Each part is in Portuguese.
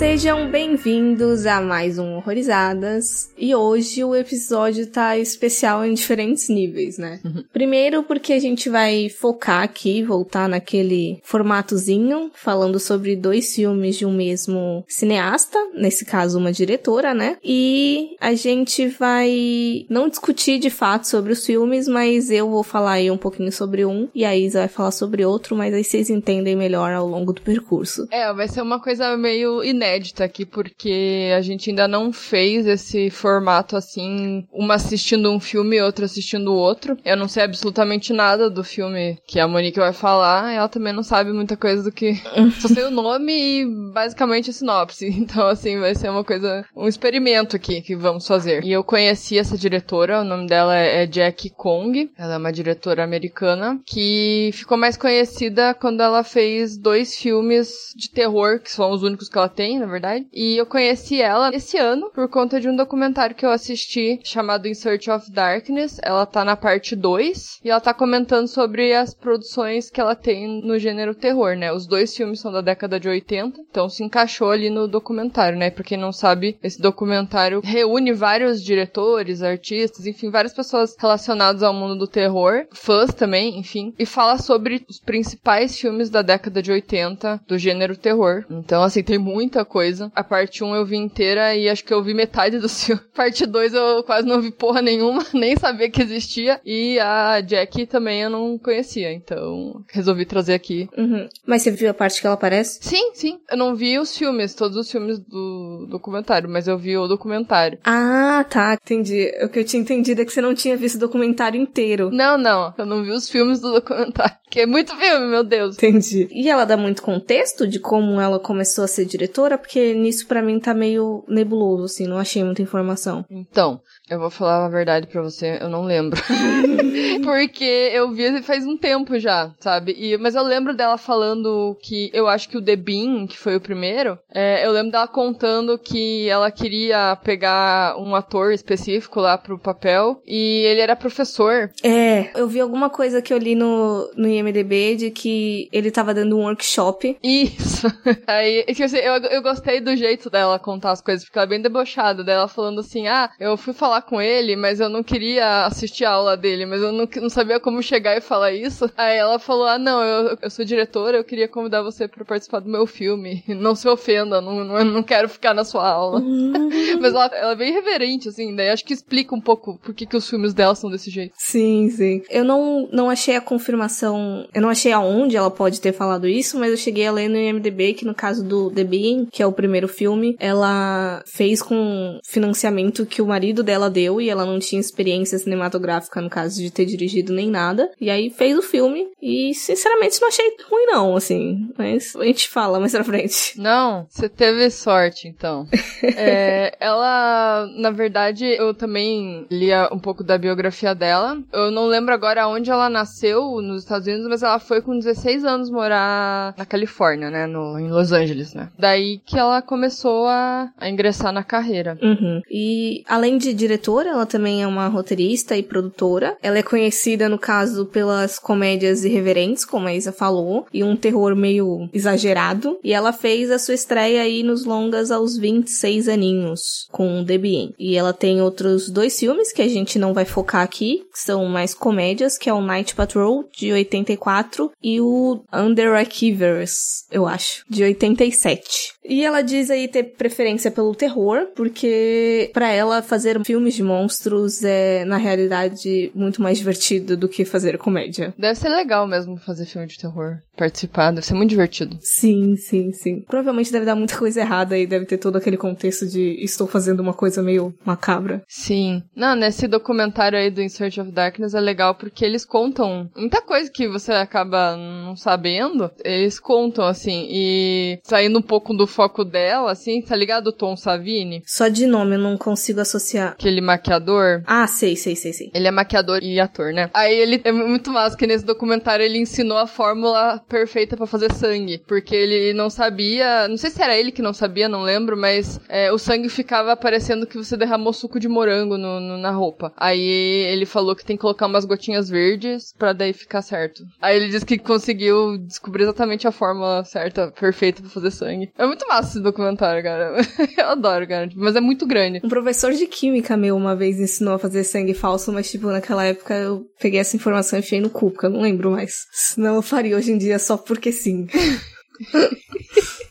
Sejam bem-vindos a mais um Horrorizadas. E hoje o episódio tá especial em diferentes níveis, né? Uhum. Primeiro porque a gente vai focar aqui, voltar naquele formatozinho, falando sobre dois filmes de um mesmo cineasta, nesse caso uma diretora, né? E a gente vai não discutir de fato sobre os filmes, mas eu vou falar aí um pouquinho sobre um e a Isa vai falar sobre outro, mas aí vocês entendem melhor ao longo do percurso. É, vai ser uma coisa meio inédita inédita aqui, porque a gente ainda não fez esse formato assim, uma assistindo um filme e outra assistindo o outro. Eu não sei absolutamente nada do filme que a Monique vai falar, ela também não sabe muita coisa do que. Só sei o nome e basicamente a sinopse. Então, assim, vai ser uma coisa, um experimento aqui que vamos fazer. E eu conheci essa diretora, o nome dela é, é Jack Kong, ela é uma diretora americana que ficou mais conhecida quando ela fez dois filmes de terror, que são os únicos que ela tem, na verdade. E eu conheci ela esse ano por conta de um documentário que eu assisti chamado In Search of Darkness. Ela tá na parte 2 e ela tá comentando sobre as produções que ela tem no gênero terror, né? Os dois filmes são da década de 80, então se encaixou ali no documentário, né? Pra quem não sabe, esse documentário reúne vários diretores, artistas, enfim, várias pessoas relacionadas ao mundo do terror, fãs também, enfim, e fala sobre os principais filmes da década de 80 do gênero terror. Então, assim, tem muita coisa. A parte 1 eu vi inteira e acho que eu vi metade do filme. Parte 2 eu quase não vi porra nenhuma, nem sabia que existia. E a Jack também eu não conhecia, então resolvi trazer aqui. Uhum. Mas você viu a parte que ela aparece? Sim, sim. Eu não vi os filmes, todos os filmes do documentário, mas eu vi o documentário. Ah, tá, entendi. O que eu tinha entendido é que você não tinha visto o documentário inteiro. Não, não. Eu não vi os filmes do documentário. Que é muito filme, meu Deus. Entendi. E ela dá muito contexto de como ela começou a ser diretora? Porque nisso para mim tá meio nebuloso, assim, não achei muita informação. Então, eu vou falar a verdade para você, eu não lembro. Porque eu vi faz um tempo já, sabe? E, mas eu lembro dela falando que eu acho que o Bean, que foi o primeiro, é, eu lembro dela contando que ela queria pegar um ator específico lá pro papel e ele era professor. É, eu vi alguma coisa que eu li no, no IMDB de que ele tava dando um workshop. Isso. Aí, tipo assim, eu, eu gostei do jeito dela contar as coisas, porque ela é bem debochada, dela falando assim, ah, eu fui falar com ele, mas eu não queria assistir a aula dele, mas eu não, não sabia como chegar e falar isso. Aí ela falou: Ah, não, eu, eu sou diretora, eu queria convidar você para participar do meu filme. Não se ofenda, não, não, não quero ficar na sua aula. mas ela, ela é bem reverente, assim, daí acho que explica um pouco por que, que os filmes dela são desse jeito. Sim, sim. Eu não, não achei a confirmação, eu não achei aonde ela pode ter falado isso, mas eu cheguei a ler no IMDB que no caso do The Being, que é o primeiro filme, ela fez com financiamento que o marido dela deu e ela não tinha experiência cinematográfica no caso de ter dirigido nem nada. E aí fez o filme e sinceramente não achei ruim não, assim. Mas a gente fala mais pra frente. Não, você teve sorte então. é, ela, na verdade, eu também lia um pouco da biografia dela. Eu não lembro agora onde ela nasceu nos Estados Unidos, mas ela foi com 16 anos morar na Califórnia, né, no, em Los Angeles, né. Daí que ela começou a, a ingressar na carreira. Uhum. E além de diretor diretora, ela também é uma roteirista e produtora. Ela é conhecida, no caso, pelas comédias irreverentes, como a Isa falou, e um terror meio exagerado. E ela fez a sua estreia aí nos longas aos 26 aninhos, com The Being. E ela tem outros dois filmes que a gente não vai focar aqui, que são mais comédias, que é o Night Patrol, de 84, e o Underachievers, eu acho, de 87. E ela diz aí ter preferência pelo terror, porque para ela fazer filmes de monstros é, na realidade, muito mais divertido do que fazer comédia. Deve ser legal mesmo fazer filme de terror. Participar, deve ser muito divertido. Sim, sim, sim. Provavelmente deve dar muita coisa errada e deve ter todo aquele contexto de estou fazendo uma coisa meio macabra. Sim. Não, nesse documentário aí do In Search of Darkness é legal porque eles contam muita coisa que você acaba não sabendo. Eles contam, assim, e saindo um pouco do foco dela, assim, tá ligado? O Tom Savini? Só de nome eu não consigo associar. Aquele maquiador. Ah, sei, sei, sei, sei. Ele é maquiador e ator, né? Aí ele é muito massa que nesse documentário ele ensinou a fórmula perfeita para fazer sangue. Porque ele não sabia. Não sei se era ele que não sabia, não lembro, mas é, o sangue ficava parecendo que você derramou suco de morango no, no, na roupa. Aí ele falou que tem que colocar umas gotinhas verdes para daí ficar certo. Aí ele disse que conseguiu descobrir exatamente a fórmula certa, perfeita para fazer sangue. É muito massa esse documentário, cara. Eu adoro, cara. Mas é muito grande. Um professor de química meu uma vez ensinou a fazer sangue falso, mas tipo, naquela época eu peguei essa informação e enfiei no cu, porque eu não lembro mais. Senão eu faria hoje em dia só porque sim.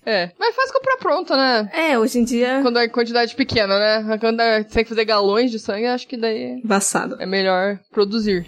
É, mas faz comprar pronto, né? É, hoje em dia. Quando é quantidade pequena, né? Quando é, tem que fazer galões de sangue, acho que daí. Embaçado. É melhor produzir.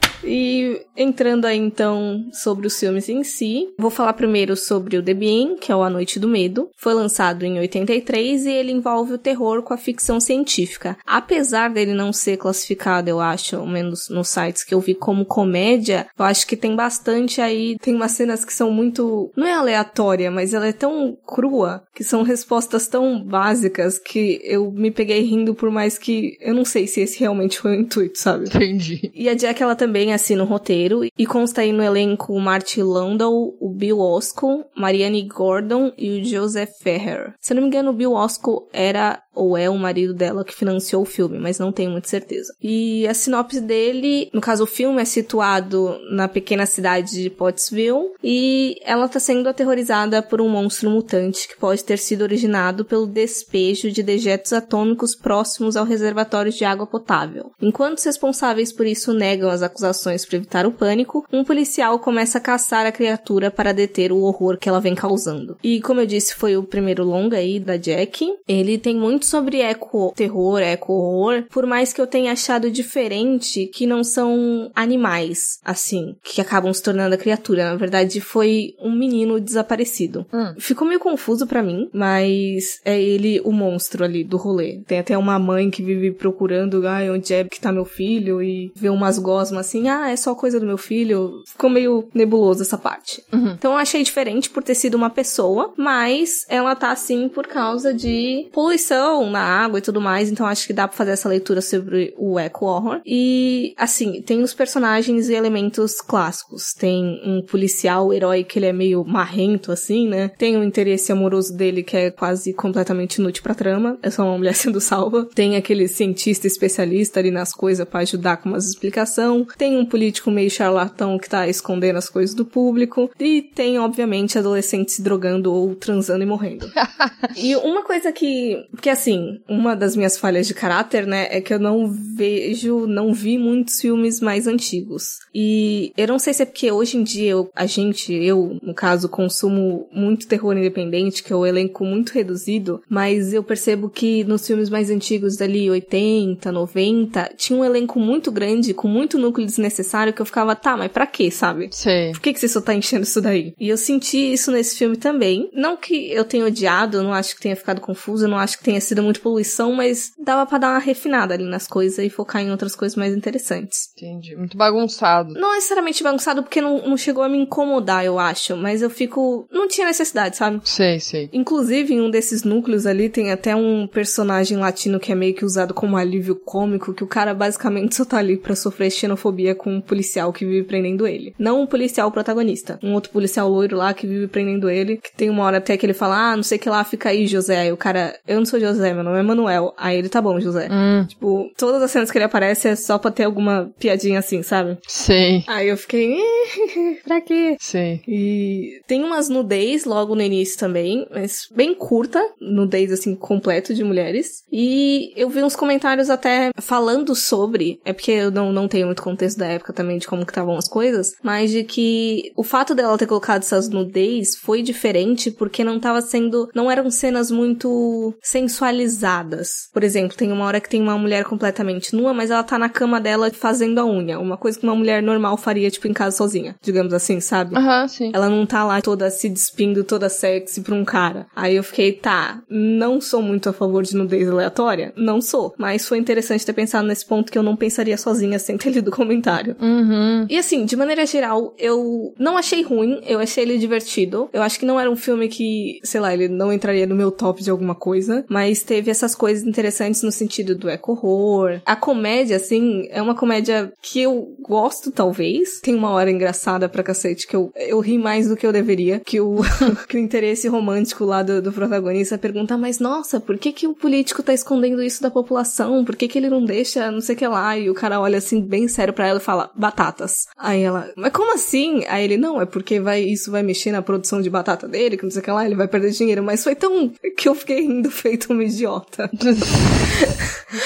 E entrando aí então sobre os filmes em si, vou falar primeiro sobre o The Being, que é o A Noite do Medo. Foi lançado em 83 e ele envolve o terror com a ficção científica. Apesar dele não ser classificado, eu acho, ao menos nos sites que eu vi como comédia, eu acho que tem bastante aí, tem umas cenas que são muito, não é aleatória, mas ela é tão crua, que são respostas tão básicas que eu me peguei rindo por mais que eu não sei se esse realmente foi o intuito, sabe? Entendi. E a Jack ela também assina o roteiro e consta aí no elenco o Martin Landau, o Bill Osco, Marianne Gordon e o Joseph Ferrer. Se eu não me engano, o Bill Osco era ou é o marido dela que financiou o filme, mas não tenho muita certeza. E a sinopse dele, no caso o filme é situado na pequena cidade de Pottsville e ela está sendo aterrorizada por um monstro mutante que pode ter sido originado pelo despejo de dejetos atômicos próximos ao reservatório de água potável. Enquanto os responsáveis por isso negam as acusações para evitar o pânico, um policial começa a caçar a criatura para deter o horror que ela vem causando. E como eu disse, foi o primeiro longa aí da Jack. Ele tem muito muito sobre eco-terror, eco-horror, por mais que eu tenha achado diferente que não são animais, assim, que acabam se tornando a criatura. Na verdade, foi um menino desaparecido. Hum. Ficou meio confuso para mim, mas é ele o monstro ali do rolê. Tem até uma mãe que vive procurando, ah, onde é que tá meu filho, e vê umas gosmas assim, ah, é só coisa do meu filho. Ficou meio nebuloso essa parte. Uhum. Então eu achei diferente por ter sido uma pessoa, mas ela tá assim por causa de poluição na água e tudo mais, então acho que dá pra fazer essa leitura sobre o eco horror. E, assim, tem os personagens e elementos clássicos. Tem um policial herói que ele é meio marrento, assim, né? Tem o interesse amoroso dele que é quase completamente inútil pra trama. É só uma mulher sendo salva. Tem aquele cientista especialista ali nas coisas para ajudar com umas explicação. Tem um político meio charlatão que tá escondendo as coisas do público. E tem, obviamente, adolescentes se drogando ou transando e morrendo. e uma coisa que, que assim, uma das minhas falhas de caráter, né, é que eu não vejo, não vi muitos filmes mais antigos. E eu não sei se é porque hoje em dia eu, a gente, eu, no caso, consumo muito terror independente, que é o elenco muito reduzido, mas eu percebo que nos filmes mais antigos, dali 80, 90, tinha um elenco muito grande, com muito núcleo desnecessário, que eu ficava, tá, mas pra quê, sabe? Sei. Por que, que você só tá enchendo isso daí? E eu senti isso nesse filme também. Não que eu tenha odiado, eu não acho que tenha ficado confuso, eu não acho que tenha sido muita poluição, mas dava para dar uma refinada ali nas coisas e focar em outras coisas mais interessantes. Entendi. Muito bagunçado. Não necessariamente bagunçado, porque não, não chegou a me incomodar, eu acho, mas eu fico. Não tinha necessidade, sabe? Sei, sei. Inclusive, em um desses núcleos ali tem até um personagem latino que é meio que usado como alívio cômico, que o cara basicamente só tá ali pra sofrer xenofobia com um policial que vive prendendo ele. Não um policial protagonista. Um outro policial loiro lá que vive prendendo ele, que tem uma hora até que ele fala, ah, não sei que lá, fica aí, José. Aí o cara, eu não sou José, meu nome é Manuel. Aí ele, tá bom, José. Hum. Tipo, todas as cenas que ele aparece é só pra ter alguma piadinha assim, sabe? Sei. Aí eu fiquei, pra quê? Sei. E tem umas nudez logo no início também, mas bem curta, nudez assim, completo de mulheres. E eu vi uns comentários até falando sobre, é porque eu não, não tenho muito contexto da época também de como que estavam as coisas, mas de que o fato dela ter colocado essas nudez foi diferente porque não tava sendo, não eram cenas muito sensualizadas. Por exemplo, tem uma hora que tem uma mulher completamente nua, mas ela tá na cama dela fazendo a unha, uma coisa que uma mulher normal faria tipo em casa sozinha, digamos assim, sabe? Aham, uhum, sim. Ela não tá lá toda se despindo, toda sexy pra um cara. Aí eu fiquei, tá, não sou muito a favor de nudez aleatória? Não sou. Mas foi interessante ter pensado nesse ponto que eu não pensaria sozinha sem ter lido o comentário. Uhum. E assim, de maneira geral, eu não achei ruim, eu achei ele divertido. Eu acho que não era um filme que, sei lá, ele não entraria no meu top de alguma coisa, mas teve essas coisas interessantes no sentido do eco-horror. A comédia, assim, é uma comédia que eu gosto, talvez. Tem uma hora engraçada pra cacete que eu, eu ri mais do que eu deveria, que o, que o interesse romântico lá do, do protagonista pergunta, mas nossa, por que que o político tá escondendo isso da população? Por que que ele não deixa não sei o que lá? E o cara olha assim bem sério para ela fala, batatas. Aí ela, mas como assim? Aí ele, não, é porque vai, isso vai mexer na produção de batata dele, que não sei o que lá, ele vai perder dinheiro. Mas foi tão que eu fiquei rindo feito uma idiota.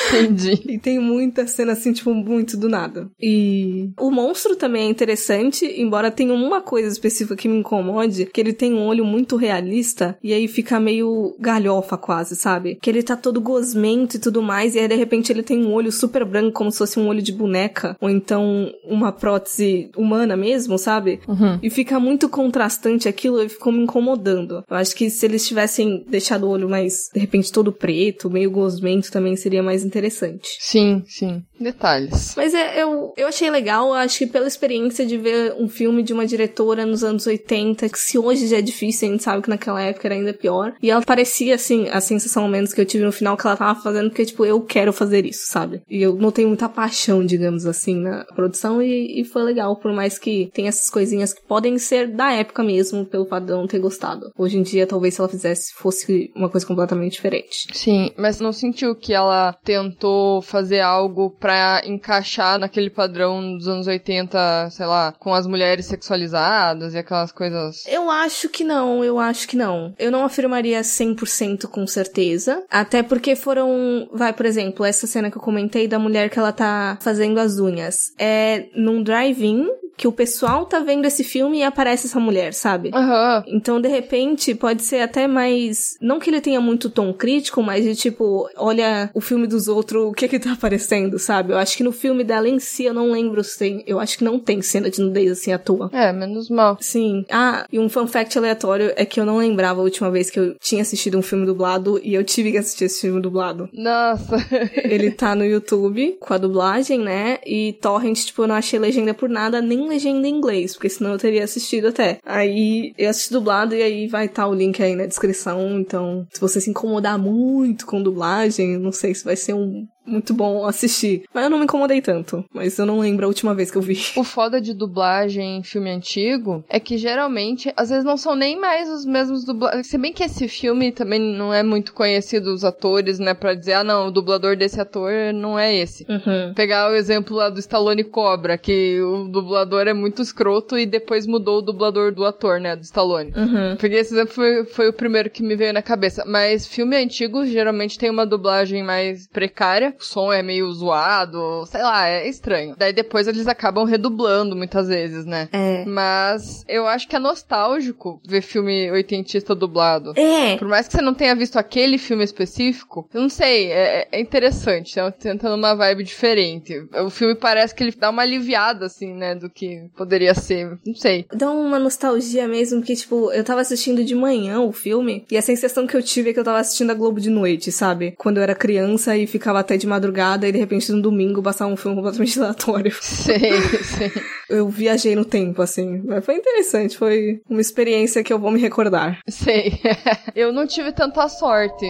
Entendi. E tem muita cena assim, tipo, muito do nada. E o monstro também é interessante, embora tenha uma coisa específica que me incomode, que ele tem um olho muito realista e aí fica meio galhofa quase, sabe? Que ele tá todo gosmento e tudo mais, e aí de repente ele tem um olho super branco, como se fosse um olho de boneca, ou então uma prótese humana mesmo, sabe? Uhum. E fica muito contrastante aquilo e ficou me incomodando. Eu acho que se eles tivessem deixado o olho mais, de repente, todo preto, meio gosmento, também seria mais interessante. Sim, sim. Detalhes. Mas é, eu, eu achei legal, acho que pela experiência de ver um filme de uma diretora nos anos 80, que se hoje já é difícil, a gente sabe que naquela época era ainda pior. E ela parecia, assim, a sensação ao menos que eu tive no final que ela tava fazendo, porque, tipo, eu quero fazer isso, sabe? E eu notei muita paixão, digamos assim, na produção e, e foi legal, por mais que tenha essas coisinhas que podem ser da época mesmo, pelo fato de eu não ter gostado. Hoje em dia, talvez se ela fizesse, fosse uma coisa completamente diferente. Sim, mas não sentiu que ela tentou fazer algo pra encaixar naquele padrão dos anos 80, sei lá, com as mulheres sexualizadas e aquelas coisas. Eu acho que não, eu acho que não. Eu não afirmaria 100% com certeza, até porque foram, vai, por exemplo, essa cena que eu comentei da mulher que ela tá fazendo as unhas. É num drive-in que o pessoal tá vendo esse filme e aparece essa mulher, sabe? Aham. Então, de repente, pode ser até mais. Não que ele tenha muito tom crítico, mas de tipo, olha o filme dos outros, o que que tá aparecendo, sabe? Eu acho que no filme dela em si, eu não lembro se tem. Eu acho que não tem cena de nudez assim à toa. É, menos mal. Sim. Ah, e um fun fact aleatório é que eu não lembrava a última vez que eu tinha assistido um filme dublado e eu tive que assistir esse filme dublado. Nossa. Ele tá no YouTube com a dublagem, né? E Torrent, tipo, eu não achei legenda por nada, nem legenda em inglês, porque senão eu teria assistido até. Aí eu assisti dublado e aí vai estar tá o link aí na descrição. Então, se você se incomodar muito com dublagem, não sei se vai ser um muito bom assistir. Mas eu não me incomodei tanto. Mas eu não lembro a última vez que eu vi. O foda de dublagem em filme antigo é que geralmente, às vezes não são nem mais os mesmos dubladores. Se bem que esse filme também não é muito conhecido os atores, né? Pra dizer, ah, não, o dublador desse ator não é esse. Uhum. Pegar o exemplo lá do Stallone Cobra, que o dublador é muito escroto e depois mudou o dublador do ator, né? Do Stallone. Uhum. Porque esse exemplo foi, foi o primeiro que me veio na cabeça. Mas filme antigo geralmente tem uma dublagem mais precária o som é meio zoado, sei lá, é estranho. Daí depois eles acabam redublando muitas vezes, né? É. Mas eu acho que é nostálgico ver filme oitentista dublado. É. Por mais que você não tenha visto aquele filme específico, eu não sei, é, é interessante, é tentando uma vibe diferente. O filme parece que ele dá uma aliviada, assim, né, do que poderia ser, não sei. Dá uma nostalgia mesmo, que, tipo, eu tava assistindo de manhã o filme, e a sensação que eu tive é que eu tava assistindo a Globo de noite, sabe? Quando eu era criança e ficava até de madrugada, e de repente no domingo passar um filme completamente aleatório. Sei, sei. Eu viajei no tempo, assim. Mas foi interessante, foi uma experiência que eu vou me recordar. Sei. eu não tive tanta sorte.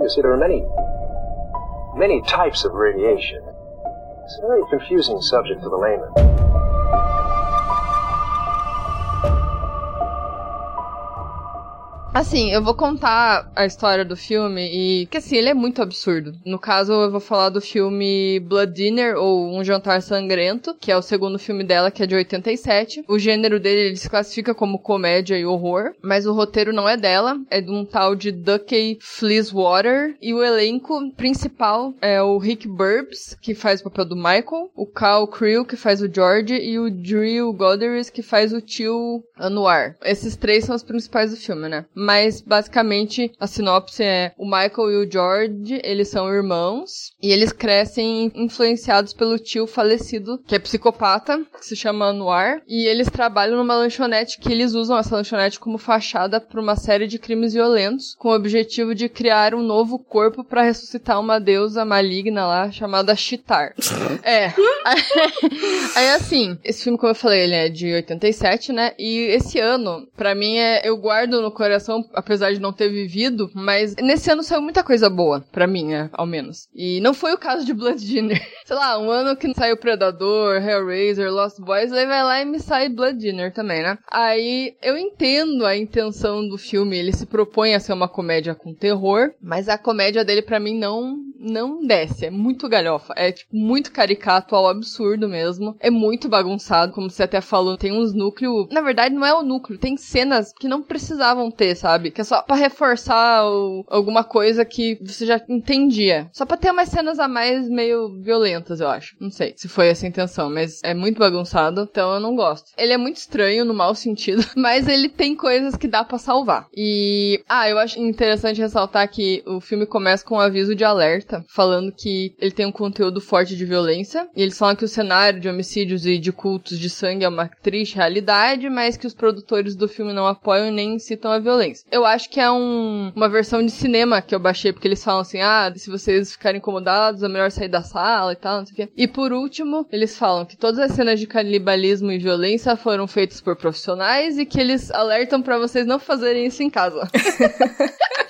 You see, there are many, many types of radiation. It's a very confusing subject for the layman. Assim, eu vou contar a história do filme e que assim, ele é muito absurdo. No caso, eu vou falar do filme Blood Dinner ou Um Jantar Sangrento, que é o segundo filme dela, que é de 87. O gênero dele ele se classifica como comédia e horror, mas o roteiro não é dela, é de um tal de Ducky Fleecewater e o elenco principal é o Rick Burbs, que faz o papel do Michael, o Cal Creel, que faz o George e o Drew Goddard, que faz o tio Anuar. Esses três são os principais do filme, né? Mas basicamente a sinopse é o Michael e o George, eles são irmãos e eles crescem influenciados pelo tio falecido, que é psicopata, que se chama Anuar, e eles trabalham numa lanchonete que eles usam essa lanchonete como fachada para uma série de crimes violentos, com o objetivo de criar um novo corpo para ressuscitar uma deusa maligna lá chamada Chitar. é. Aí assim, esse filme, como eu falei, ele é de 87, né? E esse ano, para mim, é eu guardo no coração, apesar de não ter vivido, mas nesse ano saiu muita coisa boa, para mim, né? Ao menos. E não foi o caso de Blood Dinner. Sei lá, um ano que saiu Predador, Hellraiser, Lost Boys, aí vai lá e me sai Blood Dinner também, né? Aí eu entendo a intenção do filme, ele se propõe a ser uma comédia com terror, mas a comédia dele para mim não não desce, é muito galhofa, é tipo muito caricato ao absurdo mesmo, é muito bagunçado, como você até falou, tem uns núcleos, na verdade não é o núcleo, tem cenas que não precisavam ter, sabe? Que é só para reforçar alguma coisa que você já entendia, só para ter umas cenas a mais meio violentas, eu acho. Não sei se foi essa a intenção, mas é muito bagunçado, então eu não gosto. Ele é muito estranho no mau sentido, mas ele tem coisas que dá para salvar. E ah, eu acho interessante ressaltar que o filme começa com um aviso de alerta, falando que ele tem um conteúdo forte de violência, e eles falam que o cenário de homicídios e de cultos de sangue é uma triste realidade, mas que os produtores do filme não apoiam nem incitam a violência. Eu acho que é um, uma versão de cinema que eu baixei, porque eles falam assim, ah, se vocês ficarem incomodados, é melhor sair da sala e tal, não sei o quê. E por último, eles falam que todas as cenas de canibalismo e violência foram feitas por profissionais e que eles alertam para vocês não fazerem isso em casa.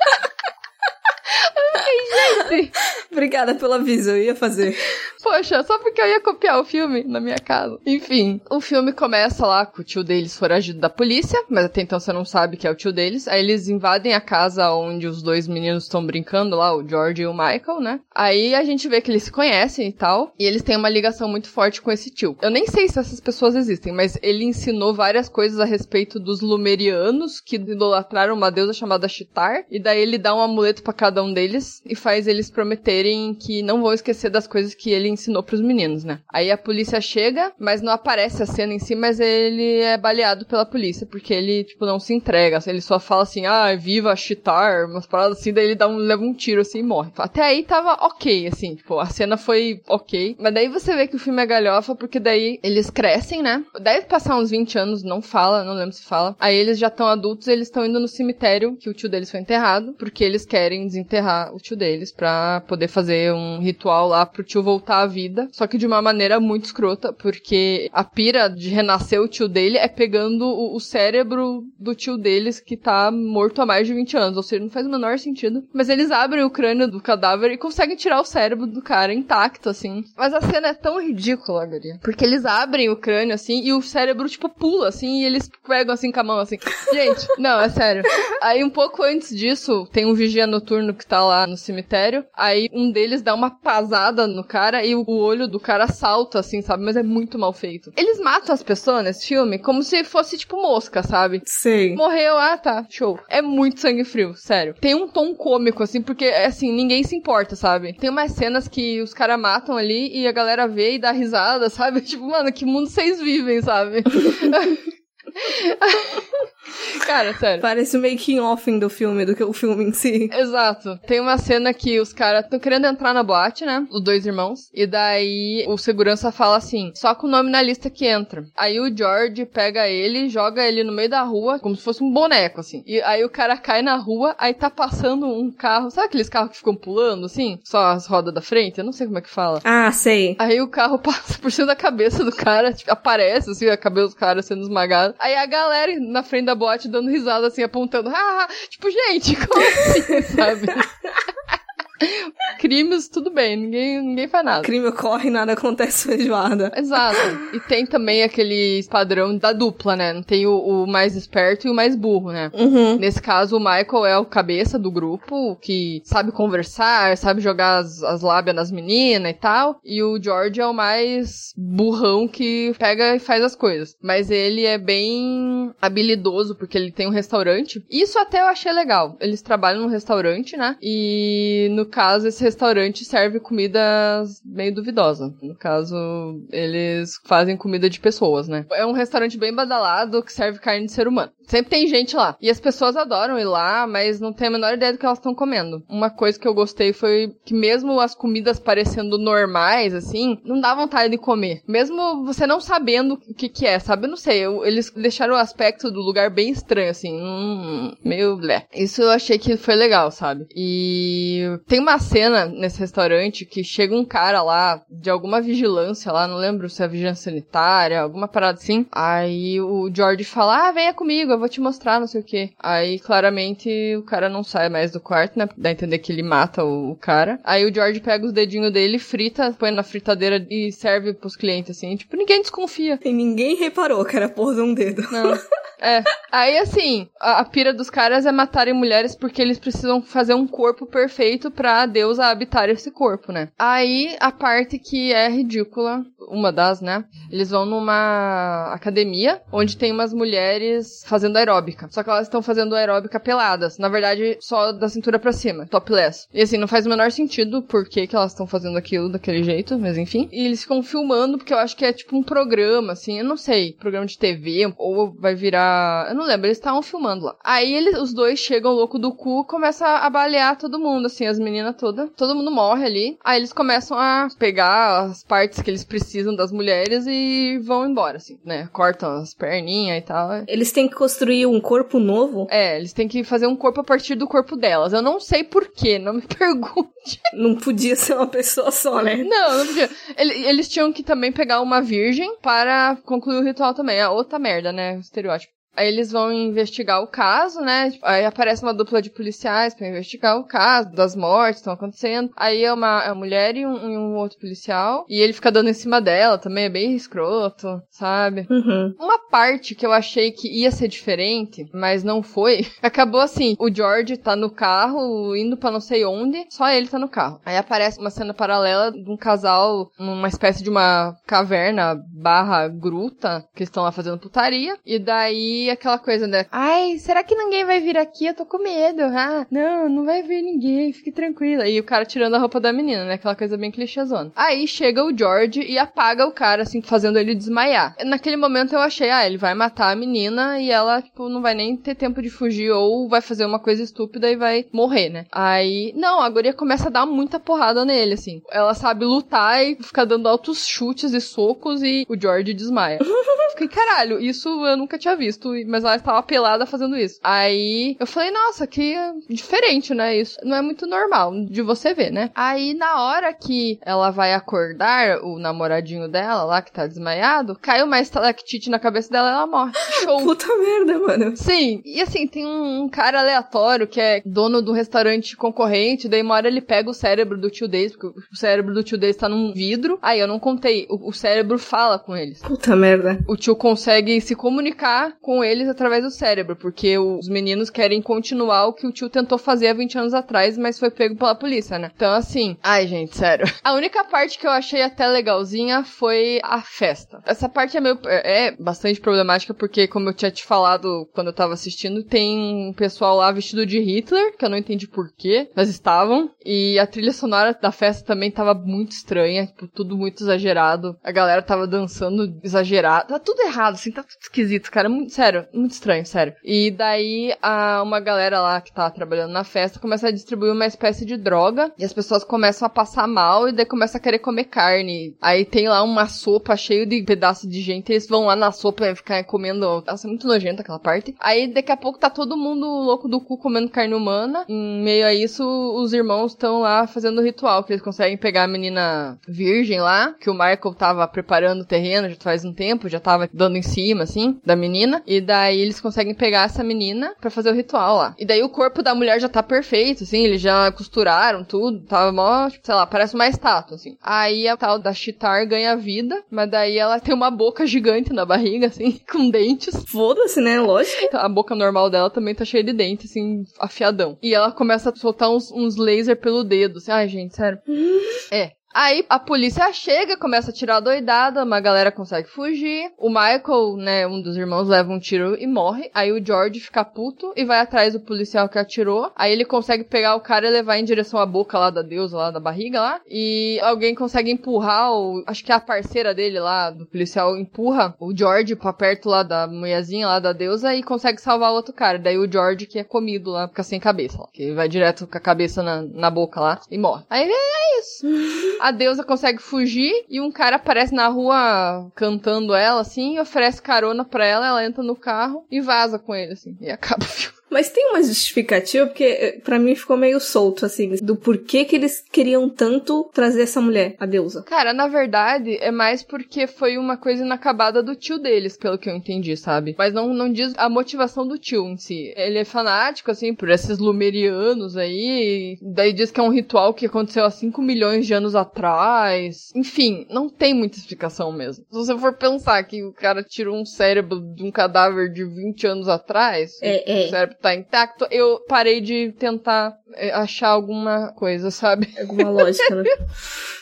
Gente. Obrigada pelo aviso, eu ia fazer. Poxa, só porque eu ia copiar o filme na minha casa. Enfim, o filme começa lá com o tio deles foragido da polícia, mas até então você não sabe que é o tio deles. Aí eles invadem a casa onde os dois meninos estão brincando lá, o George e o Michael, né? Aí a gente vê que eles se conhecem e tal, e eles têm uma ligação muito forte com esse tio. Eu nem sei se essas pessoas existem, mas ele ensinou várias coisas a respeito dos Lumerianos, que idolatraram uma deusa chamada Chitar, e daí ele dá um amuleto para cada um deles e faz eles prometerem que não vão esquecer das coisas que ele ensinou pros meninos, né? Aí a polícia chega, mas não aparece a cena em si, mas ele é baleado pela polícia, porque ele, tipo, não se entrega. Ele só fala assim, ah, viva Chitar, umas paradas assim, daí ele dá um, leva um tiro assim e morre. Até aí tava ok, assim, tipo, a cena foi ok. Mas daí você vê que o filme é galhofa, porque daí eles crescem, né? Deve passar uns 20 anos, não fala, não lembro se fala. Aí eles já estão adultos, eles estão indo no cemitério que o tio deles foi enterrado, porque eles querem desenterrar o tio deles pra poder fazer um ritual lá pro tio voltar à vida, só que de uma maneira muito escrota, porque a pira de renascer o tio dele é pegando o, o cérebro do tio deles que tá morto há mais de 20 anos, ou seja, não faz o menor sentido. Mas eles abrem o crânio do cadáver e conseguem tirar o cérebro do cara intacto, assim. Mas a cena é tão ridícula, Garia. Porque eles abrem o crânio, assim, e o cérebro, tipo, pula, assim, e eles pegam, assim, com a mão, assim. Gente, não, é sério. Aí, um pouco antes disso, tem um vigia noturno que tá lá no cemitério. Aí, um deles dá uma pasada no cara e o olho do cara salta, assim, sabe? Mas é muito mal feito. Eles matam as pessoas nesse filme como se fosse, tipo, mosca, sabe? Sei. Morreu, ah, tá, show. É muito sangue frio, sério. Tem um tom cômico, assim, porque, assim, ninguém se importa, sabe? Tem umas cenas que os caras matam ali e a galera vê e dá risada, sabe? Tipo, mano, que mundo vocês vivem, sabe? Cara, sério. Parece o making off do filme, do que o filme em si. Exato. Tem uma cena que os caras estão querendo entrar na boate, né? Os dois irmãos. E daí o segurança fala assim: só com o nome na lista que entra. Aí o George pega ele, joga ele no meio da rua, como se fosse um boneco, assim. E aí o cara cai na rua, aí tá passando um carro. Sabe aqueles carros que ficam pulando, assim? Só as rodas da frente? Eu não sei como é que fala. Ah, sei. Aí o carro passa por cima da cabeça do cara, tipo, aparece, assim, a cabeça do cara sendo esmagada. Aí a galera na frente da boate dando risada, assim, apontando. Ah, tipo, gente, como assim, sabe? Crimes, tudo bem, ninguém, ninguém faz nada. Crime ocorre, nada acontece feijoada. Exato. E tem também aquele padrão da dupla, né? Tem o, o mais esperto e o mais burro, né? Uhum. Nesse caso, o Michael é o cabeça do grupo, que sabe conversar, sabe jogar as, as lábias nas meninas e tal. E o George é o mais burrão que pega e faz as coisas. Mas ele é bem habilidoso, porque ele tem um restaurante. Isso até eu achei legal. Eles trabalham num restaurante, né? E no caso, esse restaurante serve comidas meio duvidosas. No caso, eles fazem comida de pessoas, né? É um restaurante bem badalado que serve carne de ser humano. Sempre tem gente lá. E as pessoas adoram ir lá, mas não tem a menor ideia do que elas estão comendo. Uma coisa que eu gostei foi que mesmo as comidas parecendo normais, assim, não dá vontade de comer. Mesmo você não sabendo o que que é, sabe? Eu não sei, eu- eles deixaram o aspecto do lugar bem estranho, assim, hum, meio blé. Isso eu achei que foi legal, sabe? E tem uma cena nesse restaurante que chega um cara lá, de alguma vigilância lá, não lembro se é vigilância sanitária, alguma parada assim. Aí o George fala, ah, venha comigo, eu vou te mostrar, não sei o que. Aí, claramente, o cara não sai mais do quarto, né? Dá a entender que ele mata o, o cara. Aí o George pega os dedinhos dele, frita, põe na fritadeira e serve pros clientes, assim. Tipo, ninguém desconfia. E ninguém reparou que era porra de um dedo. Não. É. Aí, assim, a, a pira dos caras é matarem mulheres porque eles precisam fazer um corpo perfeito pra Deus habitar esse corpo, né? Aí, a parte que é ridícula, uma das, né? Eles vão numa academia onde tem umas mulheres fazendo aeróbica. Só que elas estão fazendo aeróbica peladas. Na verdade, só da cintura pra cima, topless. E assim, não faz o menor sentido por que, que elas estão fazendo aquilo daquele jeito, mas enfim. E eles ficam filmando, porque eu acho que é tipo um programa, assim, eu não sei, programa de TV, ou vai virar. Eu não lembro, eles estavam filmando lá. Aí eles, os dois chegam louco do cu, começam a balear todo mundo, assim, as meninas todas. Todo mundo morre ali. Aí eles começam a pegar as partes que eles precisam das mulheres e vão embora, assim, né? Cortam as perninhas e tal. Eles têm que construir um corpo novo. É, eles têm que fazer um corpo a partir do corpo delas. Eu não sei porquê, não me pergunte. Não podia ser uma pessoa só, né? Não, não podia. Ele- Eles tinham que também pegar uma virgem para concluir o ritual também. É outra merda, né? O estereótipo. Aí eles vão investigar o caso, né? Tipo, Aí aparece uma dupla de policiais pra investigar o caso das mortes que estão acontecendo. Aí é uma, é uma mulher e um, e um outro policial. E ele fica dando em cima dela também, é bem escroto, sabe? Uhum. Uma parte que eu achei que ia ser diferente, mas não foi, acabou assim: o George tá no carro, indo pra não sei onde, só ele tá no carro. Aí aparece uma cena paralela de um casal numa espécie de uma caverna barra gruta, que estão lá fazendo putaria. E daí aquela coisa, né? Ai, será que ninguém vai vir aqui? Eu tô com medo. Ah, não, não vai vir ninguém, fique tranquila. E o cara tirando a roupa da menina, né? Aquela coisa bem clichêzona. Aí chega o George e apaga o cara, assim, fazendo ele desmaiar. Naquele momento eu achei, ah, ele vai matar a menina e ela, tipo, não vai nem ter tempo de fugir ou vai fazer uma coisa estúpida e vai morrer, né? Aí, não, a guria começa a dar muita porrada nele, assim. Ela sabe lutar e fica dando altos chutes e socos e o George desmaia. Fiquei, caralho, isso eu nunca tinha visto, mas ela estava pelada fazendo isso. Aí eu falei, nossa, que diferente, né? Isso não é muito normal de você ver, né? Aí na hora que ela vai acordar o namoradinho dela lá que tá desmaiado, cai uma estalactite na cabeça dela e ela morre. Show. Puta merda, mano. Sim, e assim, tem um, um cara aleatório que é dono do restaurante concorrente, daí uma hora ele pega o cérebro do tio Days, porque o cérebro do tio Days tá num vidro. Aí eu não contei, o, o cérebro fala com eles. Puta merda. O tio consegue se comunicar com eles através do cérebro, porque os meninos querem continuar o que o tio tentou fazer há 20 anos atrás, mas foi pego pela polícia, né? Então, assim, ai, gente, sério. A única parte que eu achei até legalzinha foi a festa. Essa parte é meio. é é bastante problemática, porque, como eu tinha te falado quando eu tava assistindo, tem um pessoal lá vestido de Hitler, que eu não entendi porquê, mas estavam. E a trilha sonora da festa também tava muito estranha, tipo, tudo muito exagerado. A galera tava dançando exagerado. Tá tudo errado, assim, tá tudo esquisito, cara. Muito, sério, muito estranho, sério. E daí, a, uma galera lá que tá trabalhando na festa começa a distribuir uma espécie de droga. E as pessoas começam a passar mal e daí começa a querer comer carne. Aí tem lá uma sopa cheia de pedaços de gente. Eles vão lá na sopa e ficar comendo. Nossa, é muito nojenta aquela parte. Aí daqui a pouco tá todo mundo louco do cu comendo carne humana. Em meio a isso, os irmãos estão lá fazendo o ritual, que eles conseguem pegar a menina virgem lá, que o Michael tava preparando o terreno já faz um tempo, já tava dando em cima, assim, da menina. E E daí eles conseguem pegar essa menina pra fazer o ritual lá. E daí o corpo da mulher já tá perfeito, assim, eles já costuraram tudo, tava mó, tipo, sei lá, parece uma estátua, assim. Aí a tal da Chitar ganha vida, mas daí ela tem uma boca gigante na barriga, assim, com dentes. Foda-se, né? Lógico. A boca normal dela também tá cheia de dente, assim, afiadão. E ela começa a soltar uns, uns laser pelo dedo, assim. Ai, gente, sério. é. Aí a polícia chega, começa a tirar a doidada, uma galera consegue fugir. O Michael, né, um dos irmãos, leva um tiro e morre. Aí o George fica puto e vai atrás do policial que atirou. Aí ele consegue pegar o cara e levar em direção à boca lá da deusa, lá da barriga lá. E alguém consegue empurrar o. Acho que é a parceira dele lá, do policial, empurra o George pra perto lá da mulherzinha lá da deusa e consegue salvar o outro cara. Daí o George, que é comido lá, fica sem cabeça, ó, que vai direto com a cabeça na, na boca lá e morre. Aí é isso. a deusa consegue fugir e um cara aparece na rua cantando ela, assim, oferece carona pra ela, ela entra no carro e vaza com ele, assim, e acaba o filme. Mas tem uma justificativa, porque eh, pra mim ficou meio solto, assim, do porquê que eles queriam tanto trazer essa mulher, a deusa. Cara, na verdade, é mais porque foi uma coisa inacabada do tio deles, pelo que eu entendi, sabe? Mas não, não diz a motivação do tio em si. Ele é fanático, assim, por esses lumerianos aí. Daí diz que é um ritual que aconteceu há 5 milhões de anos atrás. Enfim, não tem muita explicação mesmo. Se você for pensar que o cara tirou um cérebro de um cadáver de 20 anos atrás, É, o é. cérebro tá intacto, eu parei de tentar é, achar alguma coisa, sabe? Alguma lógica, né?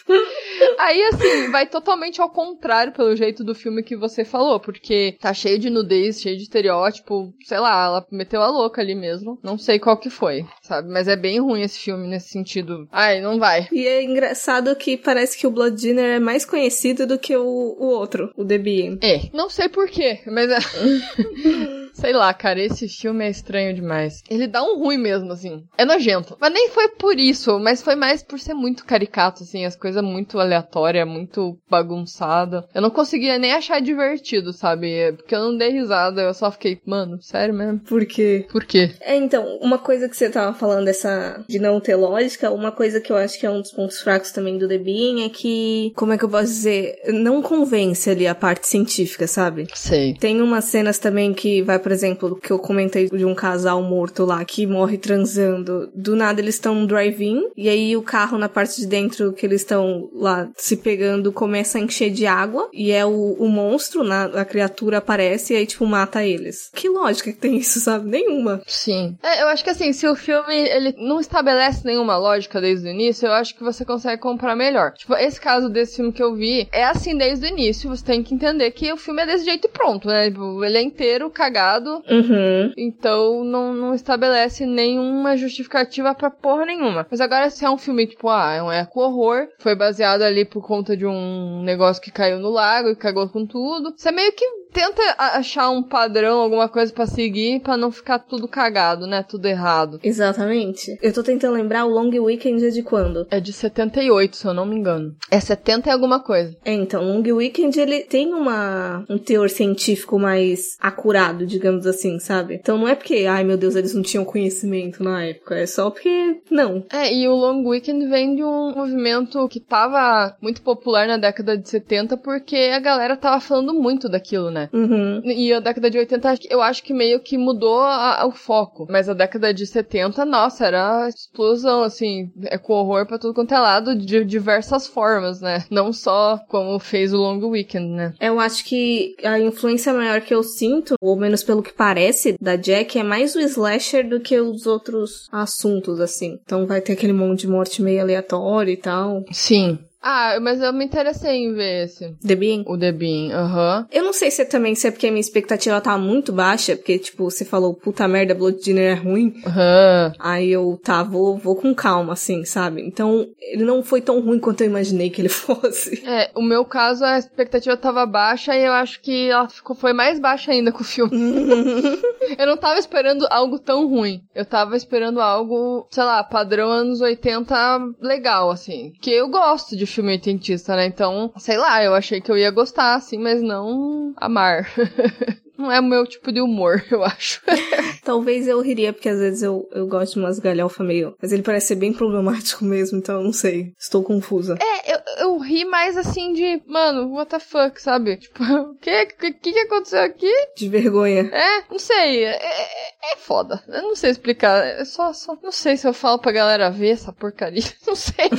Aí, assim, vai totalmente ao contrário pelo jeito do filme que você falou, porque tá cheio de nudez, cheio de estereótipo, sei lá, ela meteu a louca ali mesmo. Não sei qual que foi, sabe? Mas é bem ruim esse filme nesse sentido. Ai, não vai. E é engraçado que parece que o Blood Dinner é mais conhecido do que o, o outro, o The Being. É, não sei porquê, mas é. Sei lá, cara, esse filme é estranho demais. Ele dá um ruim mesmo, assim. É nojento. Mas nem foi por isso, mas foi mais por ser muito caricato, assim, as coisas muito aleatórias, muito bagunçada. Eu não conseguia nem achar divertido, sabe? Porque eu não dei risada, eu só fiquei, mano, sério mesmo? Por quê? Por quê? É, então, uma coisa que você tava falando dessa de não ter lógica, uma coisa que eu acho que é um dos pontos fracos também do The Being é que, como é que eu posso dizer, não convence ali a parte científica, sabe? Sei. Tem umas cenas também que vai, por exemplo, que eu comentei de um casal morto lá que morre transando. Do nada eles estão no drive-in e aí o carro na parte de dentro que eles estão lá se pegando começa a encher de água e é o, o monstro, na, a criatura aparece e aí tipo mata eles. Que lógica que tem isso, sabe? Nenhuma. Sim. É, eu acho que assim, se o filme ele não estabelece nenhuma lógica desde o início, eu acho que você consegue comprar melhor. Tipo, esse caso desse filme que eu vi é assim desde o início. Você tem que entender que o filme é desse jeito e pronto, né? Tipo, Ele é inteiro cagado. Uhum. Então não, não estabelece nenhuma justificativa pra porra nenhuma. Mas agora se é um filme tipo, ah, é um eco-horror, foi baseado ali por conta de um negócio que caiu no lago e cagou com tudo. Você meio que tenta achar um padrão, alguma coisa pra seguir, pra não ficar tudo cagado, né? Tudo errado. Exatamente. Eu tô tentando lembrar o Long Weekend é de quando? É de 78, se eu não me engano. É 70 e alguma coisa. É, então, Long Weekend ele tem uma um teor científico mais acurado, digamos assim, sabe? Então não é porque, ai meu Deus, eles não tinham conhecimento na época, é só porque não. É, e o Long Weekend vem de um movimento que tava muito popular na década de 70 porque a galera tava falando muito daquilo, né? Uhum. E a década de 80, eu acho que meio que mudou a- o foco. Mas a década de 70, nossa, era explosão, assim, é com horror pra tudo quanto é lado, de diversas formas, né? Não só como fez o Long Weekend, né? Eu acho que a influência maior que eu sinto, ou menos pelo que parece, da Jack é mais o slasher do que os outros assuntos, assim. Então vai ter aquele monte de morte meio aleatório e tal. Sim. Ah, mas eu me interessei em ver esse. The Being. O The Bean, aham. Eu não sei se é também se é porque a minha expectativa tá muito baixa, porque, tipo, você falou, puta merda, Blood Dinner é ruim. Aham. Aí eu, tá, vou, vou com calma, assim, sabe? Então, ele não foi tão ruim quanto eu imaginei que ele fosse. É, o meu caso, a expectativa tava baixa e eu acho que ela ficou, foi mais baixa ainda com o filme. eu não tava esperando algo tão ruim. Eu tava esperando algo, sei lá, padrão anos 80 legal, assim. Que eu gosto de filme oitentista, né? Então, sei lá, eu achei que eu ia gostar, assim, mas não amar. Não é o meu tipo de humor, eu acho. Talvez eu riria, porque às vezes eu, eu gosto de umas galhofa meio. Mas ele parece ser bem problemático mesmo, então eu não sei. Estou confusa. É, eu, eu ri mais assim de, mano, what the fuck, sabe? Tipo, o que, que que aconteceu aqui? De vergonha. É, não sei, é, é, é foda. Eu não sei explicar, é só, só, não sei se eu falo pra galera ver essa porcaria, não sei.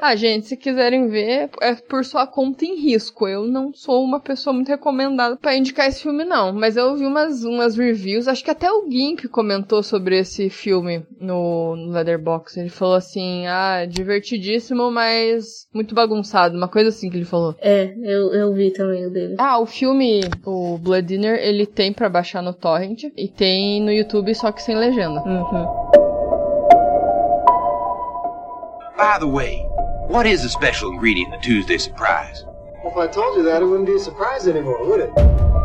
Ah, gente, se quiserem ver, é por sua conta em risco. Eu não sou uma pessoa muito recomendada para indicar esse filme, não. Mas eu vi umas, umas reviews, acho que até o Gimp comentou sobre esse filme no, no Leatherbox. Ele falou assim: ah, divertidíssimo, mas muito bagunçado. Uma coisa assim que ele falou. É, eu, eu vi também o dele. Ah, o filme, o Blood Dinner, ele tem para baixar no Torrent e tem no YouTube, só que sem legenda. Uhum. By the way, what is the special ingredient in the Tuesday surprise? Well, if I told you that, it wouldn't be a surprise anymore, would it?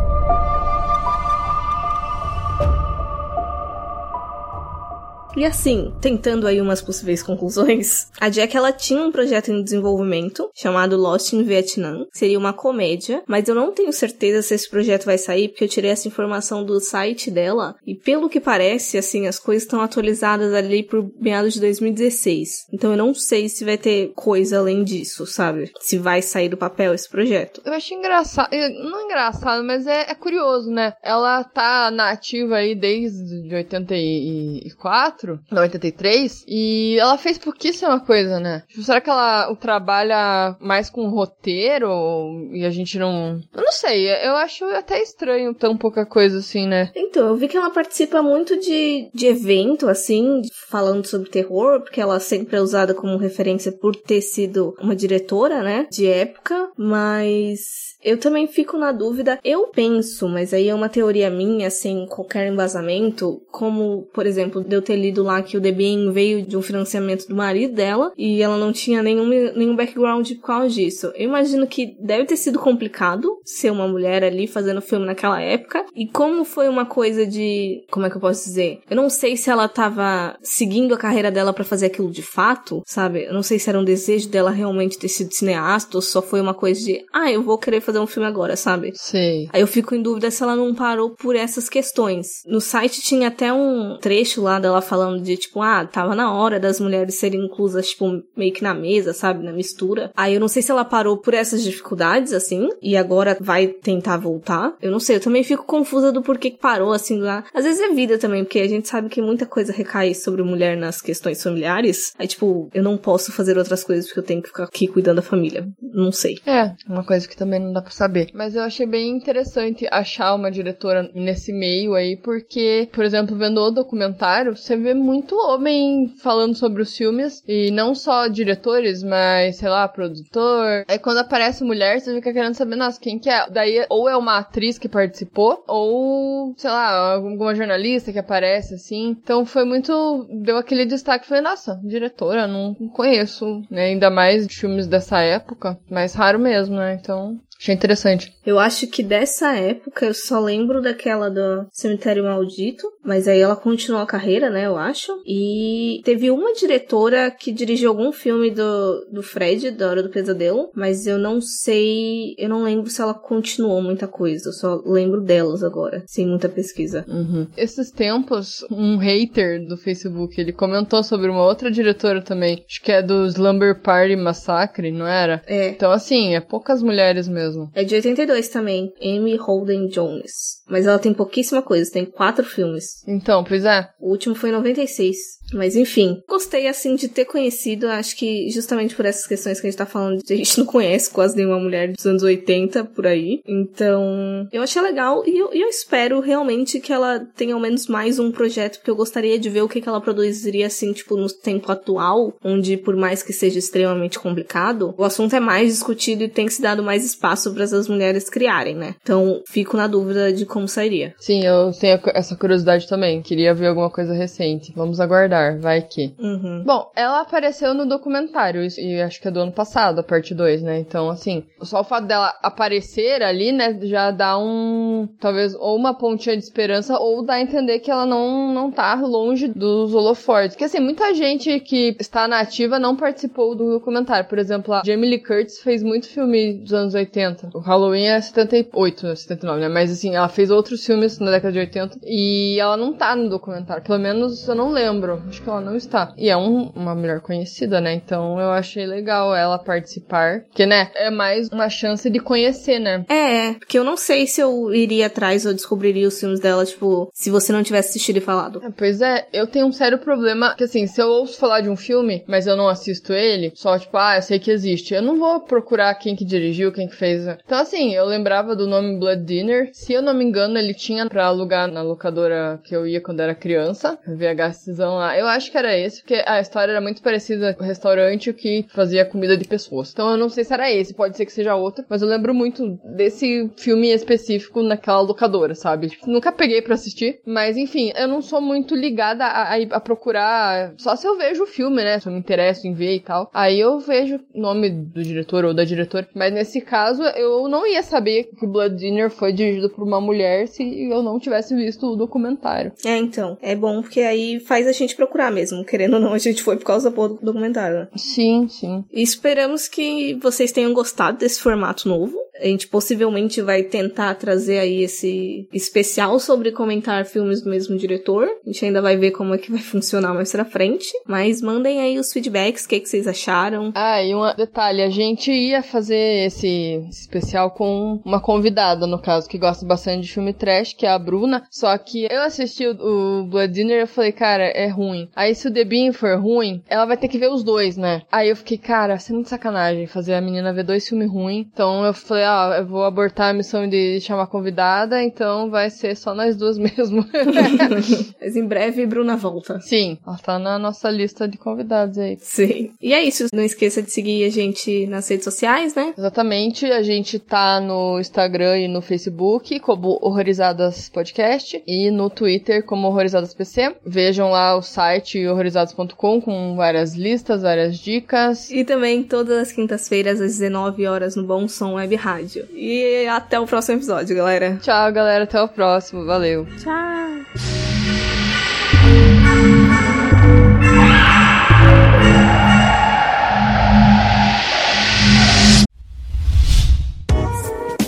E assim, tentando aí umas possíveis conclusões, a Jack ela tinha um projeto em desenvolvimento chamado Lost in Vietnam, seria uma comédia, mas eu não tenho certeza se esse projeto vai sair porque eu tirei essa informação do site dela e pelo que parece, assim, as coisas estão atualizadas ali por meados de 2016. Então eu não sei se vai ter coisa além disso, sabe? Se vai sair do papel esse projeto. Eu acho engraçado, não engraçado, mas é, é curioso, né? Ela tá na ativa aí desde 84 94, 83, e ela fez pouquíssima coisa, né? Tipo, será que ela trabalha mais com roteiro e a gente não. Eu não sei, eu acho até estranho tão pouca coisa assim, né? Então, eu vi que ela participa muito de, de evento, assim, falando sobre terror, porque ela sempre é usada como referência por ter sido uma diretora, né? De época, mas eu também fico na dúvida. Eu penso, mas aí é uma teoria minha, sem qualquer embasamento, como, por exemplo, de eu ter lido lá que o Bean veio de um financiamento do marido dela e ela não tinha nenhum, nenhum background por causa disso. Eu imagino que deve ter sido complicado ser uma mulher ali fazendo filme naquela época. E como foi uma coisa de. Como é que eu posso dizer? Eu não sei se ela tava seguindo a carreira dela para fazer aquilo de fato, sabe? Eu não sei se era um desejo dela realmente ter sido cineasta ou só foi uma coisa de. Ah, eu vou querer fazer fazer um filme agora, sabe? Sei. Aí eu fico em dúvida se ela não parou por essas questões. No site tinha até um trecho lá dela falando de tipo, ah, tava na hora das mulheres serem inclusas, tipo, meio que na mesa, sabe? Na mistura. Aí eu não sei se ela parou por essas dificuldades, assim, e agora vai tentar voltar. Eu não sei, eu também fico confusa do porquê que parou, assim, lá. Às vezes é vida também, porque a gente sabe que muita coisa recai sobre mulher nas questões familiares. Aí, tipo, eu não posso fazer outras coisas porque eu tenho que ficar aqui cuidando da família. Não sei. É, uma coisa que também não dá pra saber. Mas eu achei bem interessante achar uma diretora nesse meio aí, porque, por exemplo, vendo o documentário, você vê muito homem falando sobre os filmes, e não só diretores, mas, sei lá, produtor. Aí quando aparece mulher, você fica querendo saber, nossa, quem que é? Daí, ou é uma atriz que participou, ou, sei lá, alguma jornalista que aparece, assim. Então foi muito. Deu aquele destaque. Falei, nossa, diretora, não conheço, né? Ainda mais filmes dessa época. Mais raro mesmo, né? Então, Achei interessante. Eu acho que dessa época eu só lembro daquela do Cemitério Maldito, mas aí ela continuou a carreira, né, eu acho. E teve uma diretora que dirigiu algum filme do, do Fred, da Hora do Pesadelo, mas eu não sei, eu não lembro se ela continuou muita coisa, eu só lembro delas agora, sem muita pesquisa. Uhum. Esses tempos, um hater do Facebook, ele comentou sobre uma outra diretora também, acho que é do Slumber Party Massacre, não era? É. Então, assim, é poucas mulheres mesmo mesmo. É de 82 também, Amy Holden Jones. Mas ela tem pouquíssima coisa, tem quatro filmes. Então, pois é. O último foi em 96. Mas enfim, gostei assim de ter conhecido, acho que justamente por essas questões que a gente tá falando, a gente não conhece quase nenhuma mulher dos anos 80 por aí. Então, eu achei legal e eu, eu espero realmente que ela tenha ao menos mais um projeto, porque eu gostaria de ver o que, que ela produziria assim, tipo, no tempo atual, onde por mais que seja extremamente complicado, o assunto é mais discutido e tem que se dado mais espaço para essas mulheres criarem, né? Então, fico na dúvida de como sairia. Sim, eu tenho essa curiosidade também. Queria ver alguma coisa recente. Vamos aguardar vai que. Uhum. Bom, ela apareceu no documentário, e acho que é do ano passado, a parte 2, né? Então, assim, só o fato dela aparecer ali, né, já dá um. Talvez, ou uma pontinha de esperança, ou dá a entender que ela não, não tá longe dos holofortes. Porque, assim, muita gente que está na ativa não participou do documentário. Por exemplo, a Jamie Lee Curtis fez muito filme dos anos 80. O Halloween é 78, 79, né? Mas, assim, ela fez outros filmes na década de 80 e ela não tá no documentário. Pelo menos eu não lembro acho que ela não está. E é um, uma mulher conhecida, né? Então eu achei legal ela participar. Que, né, é mais uma chance de conhecer, né? É, porque eu não sei se eu iria atrás ou descobriria os filmes dela, tipo, se você não tivesse assistido e falado. É, pois é, eu tenho um sério problema que, assim, se eu ouço falar de um filme, mas eu não assisto ele, só tipo, ah, eu sei que existe, eu não vou procurar quem que dirigiu, quem que fez. Então, assim, eu lembrava do nome Blood Dinner. Se eu não me engano, ele tinha pra alugar na locadora que eu ia quando era criança, VHSzão lá. Eu acho que era esse, porque a história era muito parecida com o restaurante que fazia comida de pessoas. Então, eu não sei se era esse, pode ser que seja outro, mas eu lembro muito desse filme específico naquela locadora, sabe? Tipo, nunca peguei para assistir, mas enfim, eu não sou muito ligada a, a, a, procurar. Só se eu vejo o filme, né? Se eu me interesso em ver e tal. Aí eu vejo o nome do diretor ou da diretora. Mas nesse caso, eu não ia saber que Blood Dinner foi dirigido por uma mulher se eu não tivesse visto o documentário. É, então. É bom porque aí faz a gente procurar mesmo. Querendo ou não, a gente foi por causa do documentário. Sim, sim. E esperamos que vocês tenham gostado desse formato novo. A gente possivelmente vai tentar trazer aí esse especial sobre comentar filmes do mesmo diretor. A gente ainda vai ver como é que vai funcionar mais pra frente. Mas mandem aí os feedbacks, o que, que vocês acharam. Ah, e um detalhe, a gente ia fazer esse especial com uma convidada, no caso, que gosta bastante de filme trash, que é a Bruna. Só que eu assisti o Blood Dinner e eu falei, cara, é ruim. Aí se o The Bean for ruim, ela vai ter que ver os dois, né? Aí eu fiquei, cara, sendo de sacanagem fazer a menina ver dois filmes ruins. Então eu falei, ah, eu vou abortar a missão de chamar convidada, então vai ser só nós duas mesmo. Mas em breve Bruna volta. Sim, ela tá na nossa lista de convidados aí. Sim. E é isso, não esqueça de seguir a gente nas redes sociais, né? Exatamente, a gente tá no Instagram e no Facebook como Horrorizadas Podcast e no Twitter como Horrorizadas PC. Vejam lá o site horrorizados.com com várias listas, várias dicas. E também todas as quintas-feiras às 19 horas no Bom Som Web Rádio. E até o próximo episódio, galera. Tchau, galera. Até o próximo. Valeu. Tchau.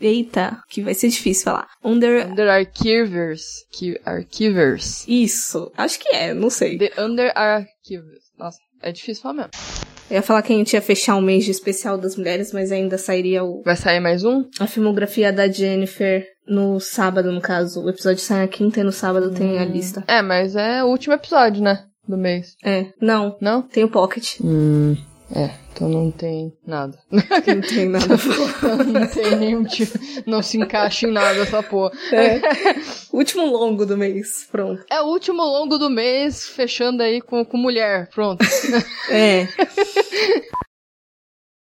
Eita, que vai ser difícil falar. Under... Under Archivers. Archivers. Isso. Acho que é, não sei. The Under Archivers. Nossa, é difícil falar mesmo. Eu ia falar que a gente ia fechar um mês de especial das mulheres, mas ainda sairia o. Vai sair mais um? A filmografia da Jennifer no sábado, no caso. O episódio sai na quinta e no sábado hum. tem a lista. É, mas é o último episódio, né? Do mês. É. Não. Não? Tem o Pocket. Hum. É, então não tem nada. Não tem nada. não tem nenhum tipo. Não se encaixa em nada essa porra. É. último longo do mês, pronto. É o último longo do mês, fechando aí com, com mulher, pronto. É.